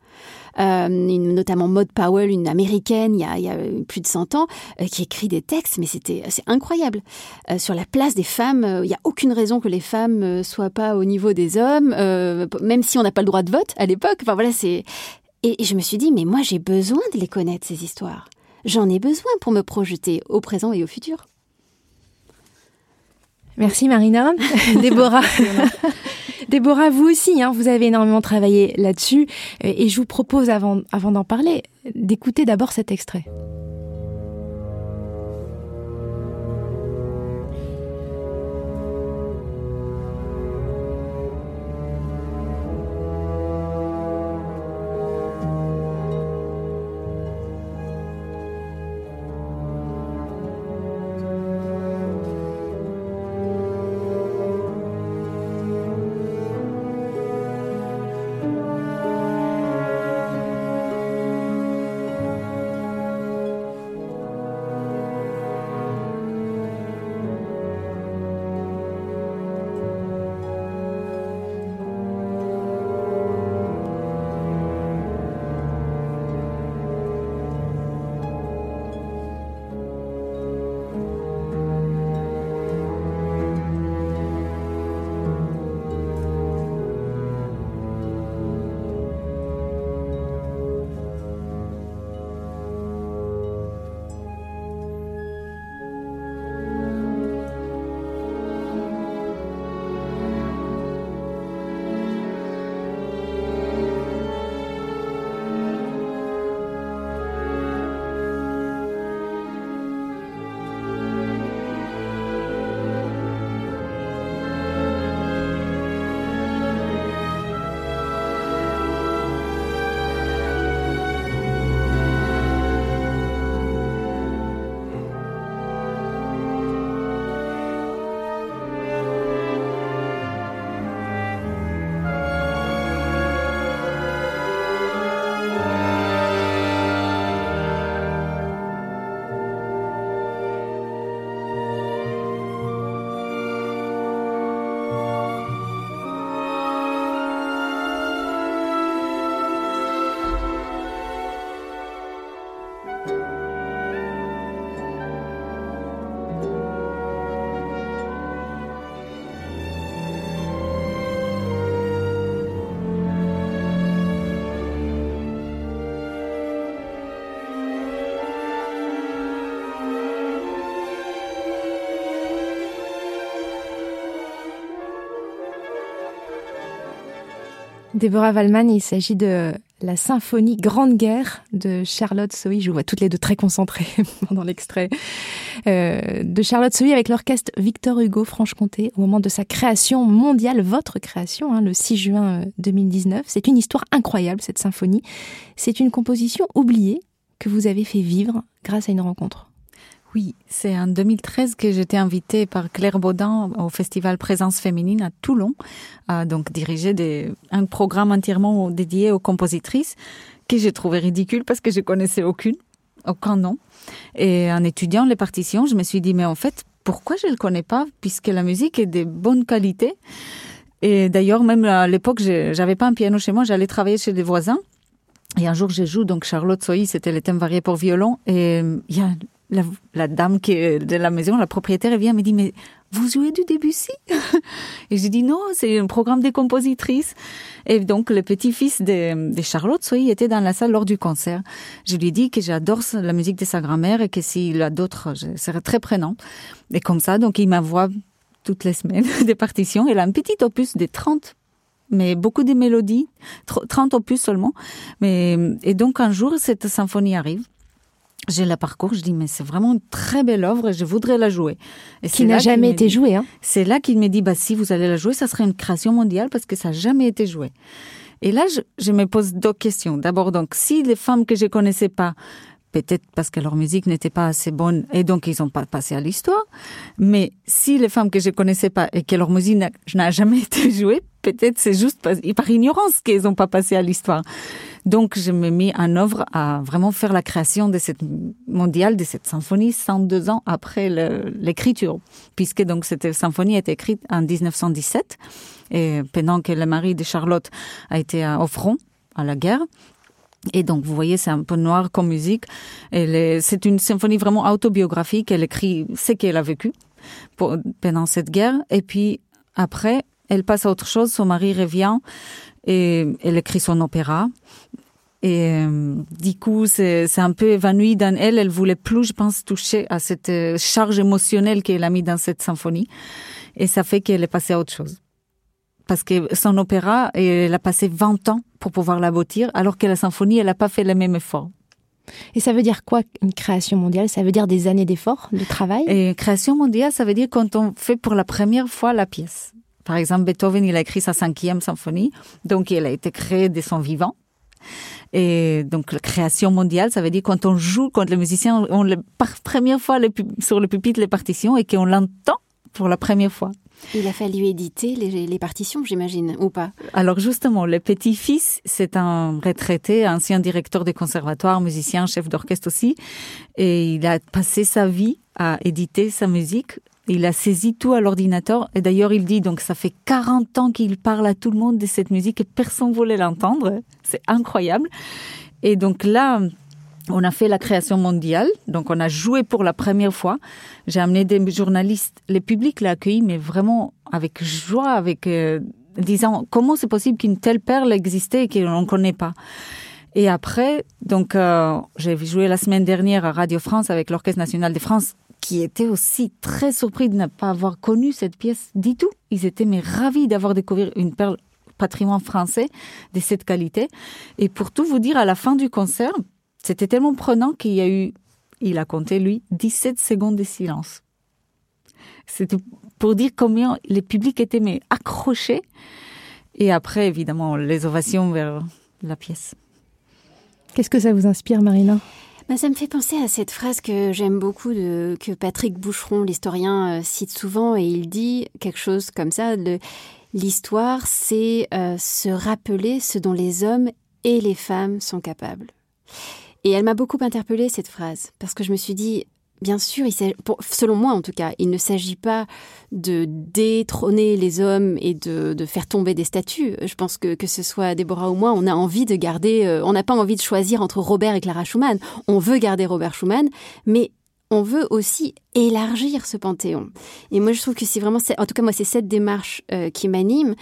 Euh, notamment Maud Powell, une américaine, il y a, plus de 100 ans, euh, qui écrit des textes, mais c'était c'est incroyable. Euh, sur la place des femmes, il n'y a aucune raison que les femmes euh, soient pas au niveau des hommes, même si on n'a pas le droit de vote à l'époque. Enfin voilà, c'est et, et je me suis dit mais moi j'ai besoin de les connaître ces histoires. J'en ai besoin pour me projeter au présent et au futur. Merci Marina. Déborah. Déborah, vous aussi, hein, vous avez énormément travaillé là-dessus. Et je vous propose, avant, avant d'en parler, d'écouter d'abord cet extrait. Déborah Wallman, il s'agit de la symphonie Grande Guerre de Charlotte Sohi. Je vous vois toutes les deux très concentrées pendant l'extrait euh, de Charlotte Sohi avec l'orchestre Victor Hugo Franche-Comté au moment de sa création mondiale, votre création, hein, le 6 juin 2019. Euh, C'est une histoire incroyable, cette symphonie. C'est une composition oubliée que vous avez fait vivre grâce à une rencontre. Oui, c'est en 2013 que j'étais invitée par Claire Baudin au festival Présence féminine à Toulon, à donc diriger un programme entièrement dédié aux compositrices que j'ai trouvé ridicule parce que je connaissais aucune, aucun nom. Et en étudiant les partitions, je me suis dit mais en fait pourquoi je le connais pas puisque la musique est de bonne qualité? Et d'ailleurs même à l'époque j'avais pas un piano chez moi, j'allais travailler chez des voisins. Et un jour, je joue donc Charlotte Soy, c'était le thème varié pour violon, et il y a la, la, dame qui est de la maison, la propriétaire, elle vient me dit mais vous jouez du Debussy Et j'ai dit non, c'est un programme des compositrices. Et donc le petit-fils de, de Charlotte Soy était dans la salle lors du concert. Je lui ai dit que j'adore la musique de sa grand-mère et que s'il a d'autres, je serais très prenante. Et comme ça, donc il m'envoie toutes les semaines des partitions. Elle a un petit opus de 30 mais beaucoup de mélodies, 30 opus seulement. Mais, et donc un jour, cette symphonie arrive j'ai la parcours, je dis mais c'est vraiment une très belle œuvre et je voudrais la jouer. Et qui n'a jamais été jouée. Hein. C'est là qu'il me dit bah si vous allez la jouer, ça serait une création mondiale parce que ça n'a jamais été joué. Et là, je, je me pose deux questions. D'abord, donc, si les femmes que je connaissais pas, peut-être parce que leur musique n'était pas assez bonne et donc ils n'ont pas passé à l'histoire, mais si les femmes que je connaissais pas et que leur musique n'a jamais été jouée, peut-être c'est juste par, ignorance qu'elles n'ont pas passé à l'histoire. Donc, je me mis en œuvre à vraiment faire la création de cette mondiale, de cette symphonie, 102 ans après l'écriture, puisque donc cette symphonie est écrite en 1917, et pendant que le mari de Charlotte a été au front, à la guerre. Et donc, vous voyez, c'est un peu noir comme musique. C'est une symphonie vraiment autobiographique. Elle écrit ce qu'elle a vécu pendant cette guerre. Et puis, après, elle passe à autre chose. Son mari revient et elle écrit son opéra. Et euh, du coup, c'est un peu évanoui dans elle. Elle voulait plus, je pense, toucher à cette euh, charge émotionnelle qu'elle a mis dans cette symphonie. Et ça fait qu'elle est passée à autre chose. Parce que son opéra, elle a passé 20 ans pour pouvoir l'aboutir, alors que la symphonie, elle n'a pas fait le même effort. Et ça veut dire quoi une création mondiale? Ça veut dire des années d'effort, de travail? Et création mondiale, ça veut dire quand on fait pour la première fois la pièce. Par exemple, Beethoven, il a écrit sa cinquième symphonie, donc elle a été créée de son vivant. Et donc, la création mondiale, ça veut dire quand on joue, quand les musiciens ont la première fois sur le pupitre les partitions et qu'on l'entend pour la première fois. Il a fallu éditer les, les partitions, j'imagine, ou pas? Alors justement, le petit-fils, c'est un retraité, ancien directeur de conservatoire, musicien, chef d'orchestre aussi, et il a passé sa vie à éditer sa musique il a saisi tout à l'ordinateur. Et d'ailleurs, il dit, donc ça fait 40 ans qu'il parle à tout le monde de cette musique et personne voulait l'entendre. C'est incroyable. Et donc là, on a fait la création mondiale. Donc on a joué pour la première fois. J'ai amené des journalistes. Le public l'a accueilli, mais vraiment avec joie, avec euh, disant comment c'est possible qu'une telle perle existait et qu'on ne connaît pas? Et après, donc, euh, j'ai joué la semaine dernière à Radio France avec l'Orchestre national de France qui étaient aussi très surpris de ne pas avoir connu cette pièce du tout. Ils étaient mais ravis d'avoir découvert une perle patrimoine français de cette qualité. Et pour tout vous dire, à la fin du concert, c'était tellement prenant qu'il y a eu, il a compté lui, 17 secondes de silence. C'était pour dire combien les publics étaient mais accrochés. Et après, évidemment, les ovations vers la pièce. Qu'est-ce que ça vous inspire, Marina? Bah, ça me fait penser à cette phrase que j'aime beaucoup, de, que Patrick Boucheron, l'historien, euh, cite souvent, et il dit quelque chose comme ça, l'histoire, c'est euh, se rappeler ce dont les hommes et les femmes sont capables. Et elle m'a beaucoup interpellée, cette phrase, parce que je me suis dit, Bien sûr, selon moi en tout cas, il ne s'agit pas de détrôner les hommes et de, faire tomber des statues. Je pense que que ce soit Déborah ou moi, on a envie de garder, euh, on n'a pas envie de choisir entre Robert et Clara Schumann. On veut garder Robert Schumann, mais on veut aussi élargir ce panthéon. Et moi, je trouve que c'est vraiment, en tout cas moi, c'est cette démarche euh, qui m'anime.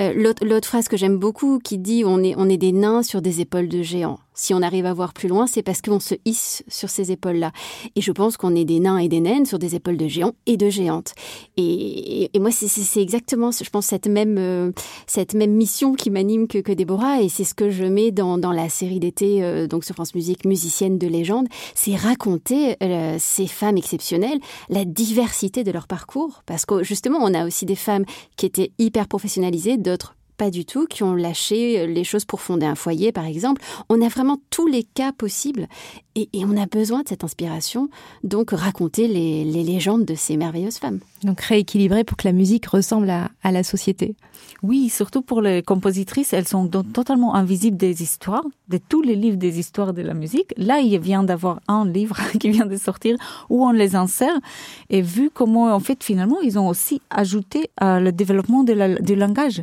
Euh, l'autre phrase que j'aime beaucoup qui dit on est, on est des nains sur des épaules de géants. Si on arrive à voir plus loin, c'est parce qu'on se hisse sur ces épaules-là. Et je pense qu'on est des nains et des naines sur des épaules de géants et de géantes. Et, et, moi, c'est exactement, je pense, cette même, euh, cette même mission qui m'anime que, que Déborah. Et c'est ce que je mets dans, dans la série d'été, donc sur France Musique, musicienne de légende. C'est raconter ces femmes exceptionnelles, la diversité de leur parcours. Parce que justement, on a aussi des femmes qui étaient hyper professionnalisées, d'autres pas du tout, qui ont lâché les choses pour fonder un foyer, par exemple. On a vraiment tous les cas possibles et, on a besoin de cette inspiration, donc raconter les, légendes de ces merveilleuses femmes. Donc rééquilibrer pour que la musique ressemble à, la société. Oui, surtout pour les compositrices, elles sont totalement invisibles des histoires, de tous les livres des histoires de la musique. Là, il vient d'avoir un livre qui vient de sortir où on les insère et vu comment, en fait, finalement, ils ont aussi ajouté à le développement du langage.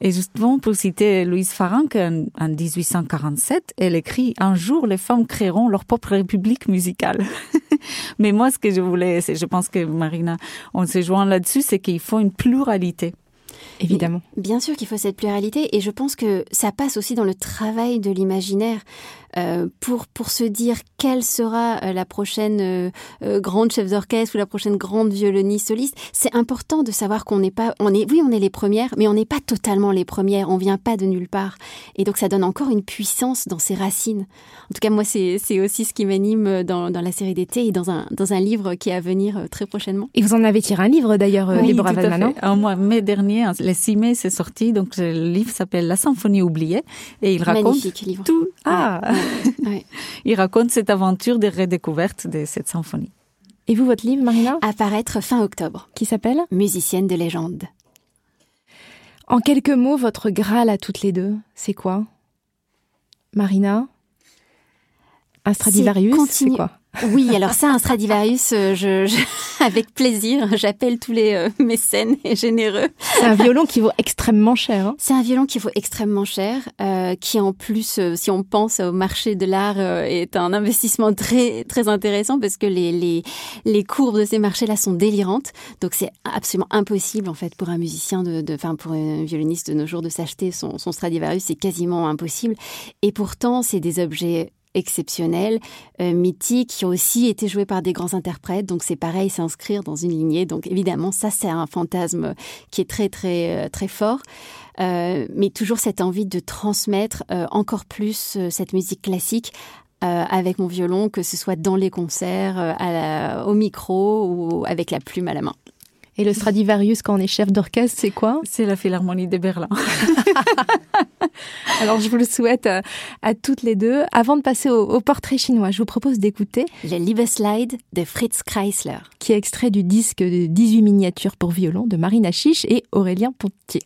Et justement, pour citer Louise Farranc, en 1847, elle écrit Un jour, les femmes créeront leur propre république musicale. Mais moi, ce que je voulais, je pense que Marina, on se joint là-dessus, c'est qu'il faut une pluralité. Évidemment. Bien sûr qu'il faut cette pluralité et je pense que ça passe aussi dans le travail de l'imaginaire. Euh, pour, pour se dire quelle sera euh, la prochaine euh, grande chef d'orchestre ou la prochaine grande violoniste soliste, c'est important de savoir qu'on n'est pas, on est, oui, on est les premières, mais on n'est pas totalement les premières, on vient pas de nulle part. Et donc ça donne encore une puissance dans ses racines. En tout cas, moi, c'est aussi ce qui m'anime dans, dans la série d'été et dans un, dans un livre qui est à venir très prochainement. Et vous en avez tiré un livre d'ailleurs, oui, Déborah Valmanon En mois, mai dernier, le 6 mai, c'est sorti. Donc le livre s'appelle La symphonie oubliée et il raconte livre. tout. Ah, Il raconte cette aventure de redécouverte de cette symphonie. Et vous, votre livre, Marina? Apparaître fin octobre. Qui s'appelle? Musicienne de légende. En quelques mots, votre Graal à toutes les deux, c'est quoi? Marina? Un Stradivarius, c'est quoi? Oui, alors ça, un Stradivarius, euh, je, avec plaisir, j'appelle tous les euh, mécènes et généreux. C'est un violon qui vaut extrêmement cher. Hein. C'est un violon qui vaut extrêmement cher, euh, qui en plus, si on pense au marché de l'art, est un investissement très très intéressant parce que les les, les courbes de ces marchés-là sont délirantes. Donc c'est absolument impossible en fait pour un musicien de, enfin pour un violoniste de nos jours de s'acheter son, son Stradivarius, c'est quasiment impossible. Et pourtant, c'est des objets exceptionnels, euh, mythiques, qui ont aussi été joués par des grands interprètes. Donc c'est pareil, s'inscrire dans une lignée. Donc évidemment, ça c'est un fantasme qui est très très euh, très fort. Euh, mais toujours cette envie de transmettre encore plus cette musique classique avec mon violon, que ce soit dans les concerts, au micro ou avec la plume à la main. Et le Stradivarius, quand on est chef d'orchestre, c'est quoi? C'est la Philharmonie de Berlin. Alors, je vous le souhaite euh, à, toutes les deux. Avant de passer au, portrait chinois, je vous propose d'écouter Le Liebeslide de Fritz Kreisler, qui est extrait du disque de 18 miniatures pour violon de Marina Chiche et Aurélien Pontier.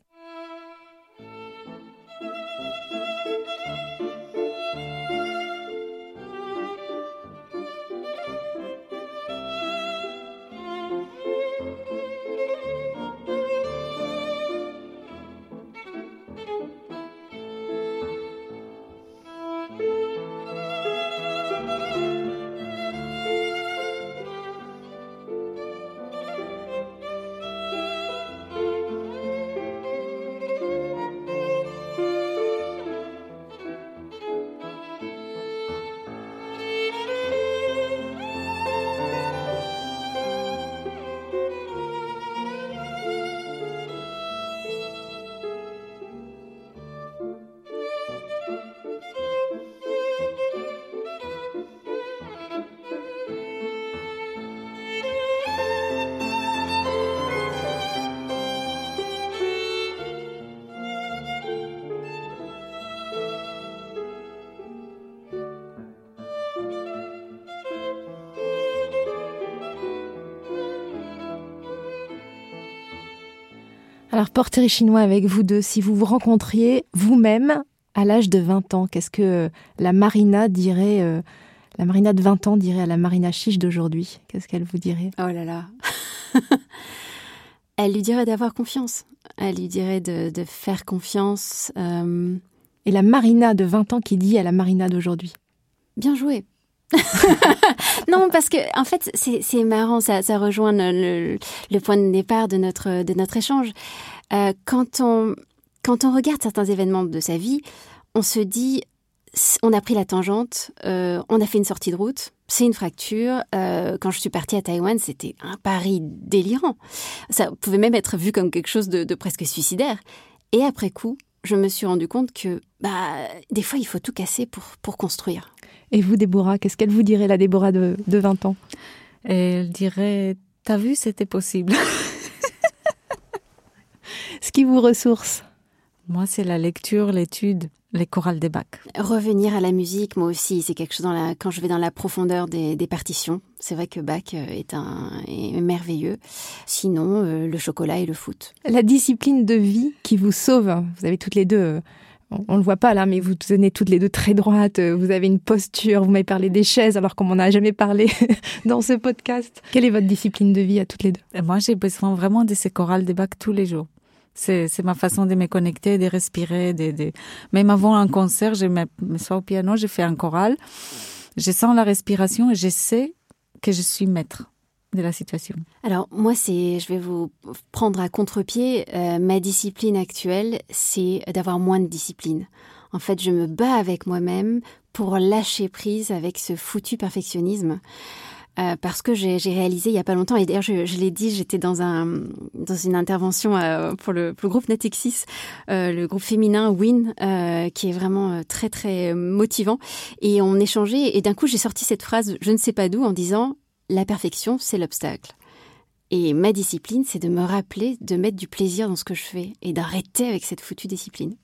Alors, portrait chinois avec vous deux, si vous vous rencontriez vous-même à l'âge de 20 ans, qu'est-ce que la Marina dirait, euh, la Marina de 20 ans dirait à la Marina chiche d'aujourd'hui? Qu'est-ce qu'elle vous dirait? Oh là là Elle lui dirait d'avoir confiance. Elle lui dirait de, faire confiance. Euh, Et la Marina de 20 ans qui dit à la Marina d'aujourd'hui? Bien joué. non, parce que en fait, c'est marrant, ça, rejoint le, point de départ de notre, échange. Euh, quand, on, regarde certains événements de sa vie, on se dit, on a pris la tangente, euh, on a fait une sortie de route, c'est une fracture. Euh, quand je suis partie à Taïwan, c'était un pari délirant. Ça pouvait même être vu comme quelque chose de, presque suicidaire. Et après coup, je me suis rendu compte que bah, des fois, il faut tout casser pour construire. Et vous, Déborah, qu'est-ce qu'elle vous dirait, la Déborah de, de 20 ans? Elle dirait T'as vu, c'était possible. Ce qui vous ressource? Moi, c'est la lecture, l'étude les chorales des bacs. Revenir à la musique, moi aussi, c'est quelque chose dans la, quand je vais dans la profondeur des, partitions. C'est vrai que Bach euh, est un est merveilleux. Sinon, euh, le chocolat et le foot. La discipline de vie qui vous sauve. Vous avez toutes les deux. Euh, on, le voit pas là, mais vous tenez toutes les deux très droites. Vous avez une posture. Vous m'avez parlé des chaises alors qu'on m'en a jamais parlé dans ce podcast. Quelle est votre discipline de vie à toutes les deux? Moi, j'ai besoin vraiment de ces chorales des bacs tous les jours. C'est, ma façon de me connecter, de respirer. De. Même avant un concert, je me, me au piano, j'ai fait un choral. Je sens la respiration et je sais que je suis maître de la situation. Alors moi, c'est, je vais vous prendre à contre-pied. Euh, ma discipline actuelle, c'est d'avoir moins de discipline. En fait, je me bats avec moi-même pour lâcher prise avec ce foutu perfectionnisme. Euh, parce que j'ai réalisé il y a pas longtemps, et d'ailleurs je, l'ai dit, j'étais dans, un, dans une intervention euh, pour, le, pour, le, groupe Natixis, euh, le groupe féminin Win, qui est vraiment très très motivant, et on échangeait, et d'un coup j'ai sorti cette phrase, je ne sais pas d'où, en disant la perfection c'est l'obstacle. Et ma discipline, c'est de me rappeler de mettre du plaisir dans ce que je fais et d'arrêter avec cette foutue discipline.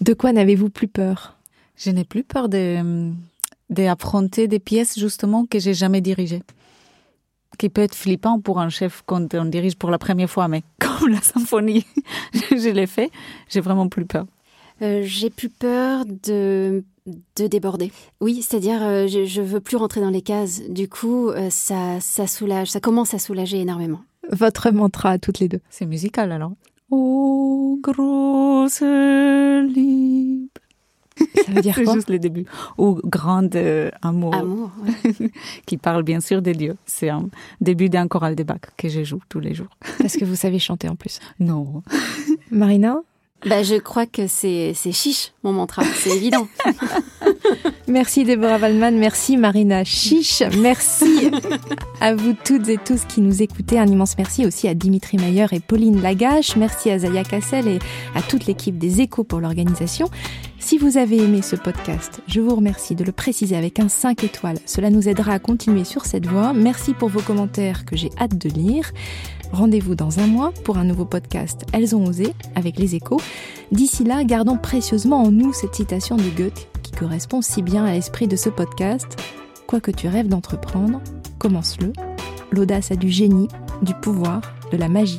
De quoi n'avez-vous plus peur? Je n'ai plus peur de, d'affronter des pièces justement que j'ai jamais dirigées. Qui peut être flippant pour un chef quand on dirige pour la première fois, mais comme la symphonie, je l'ai fait, j'ai vraiment plus peur. Euh, j'ai plus peur de, de déborder. Oui, c'est-à-dire euh, je, je veux plus rentrer dans les cases. Du coup, euh, ça, ça soulage, ça commence à soulager énormément. Votre mantra à toutes les deux. C'est musical alors. Oh, grosse libre. Ça veut dire quoi C'est juste le début. Ou grande euh, amour. Amour, qui parle bien sûr des dieux. C'est un début d'un choral de Bach que je joue tous les jours. Est-ce que vous savez chanter en plus Non. Marina? Bah, je crois que c'est chiche, mon mantra, c'est évident. merci Déborah Waldman, merci Marina Chiche, merci à vous toutes et tous qui nous écoutez. Un immense merci aussi à Dimitri Mayer et Pauline Lagache. Merci à Zaya Cassel et à toute l'équipe des échos pour l'organisation. Si vous avez aimé ce podcast, je vous remercie de le préciser avec un 5 étoiles. Cela nous aidera à continuer sur cette voie. Merci pour vos commentaires que j'ai hâte de lire. Rendez-vous dans un mois pour un nouveau podcast Elles ont osé avec les échos. D'ici là, gardons précieusement en nous cette citation de Goethe qui correspond si bien à l'esprit de ce podcast. Quoi que tu rêves d'entreprendre, commence-le. L'audace a du génie, du pouvoir, de la magie.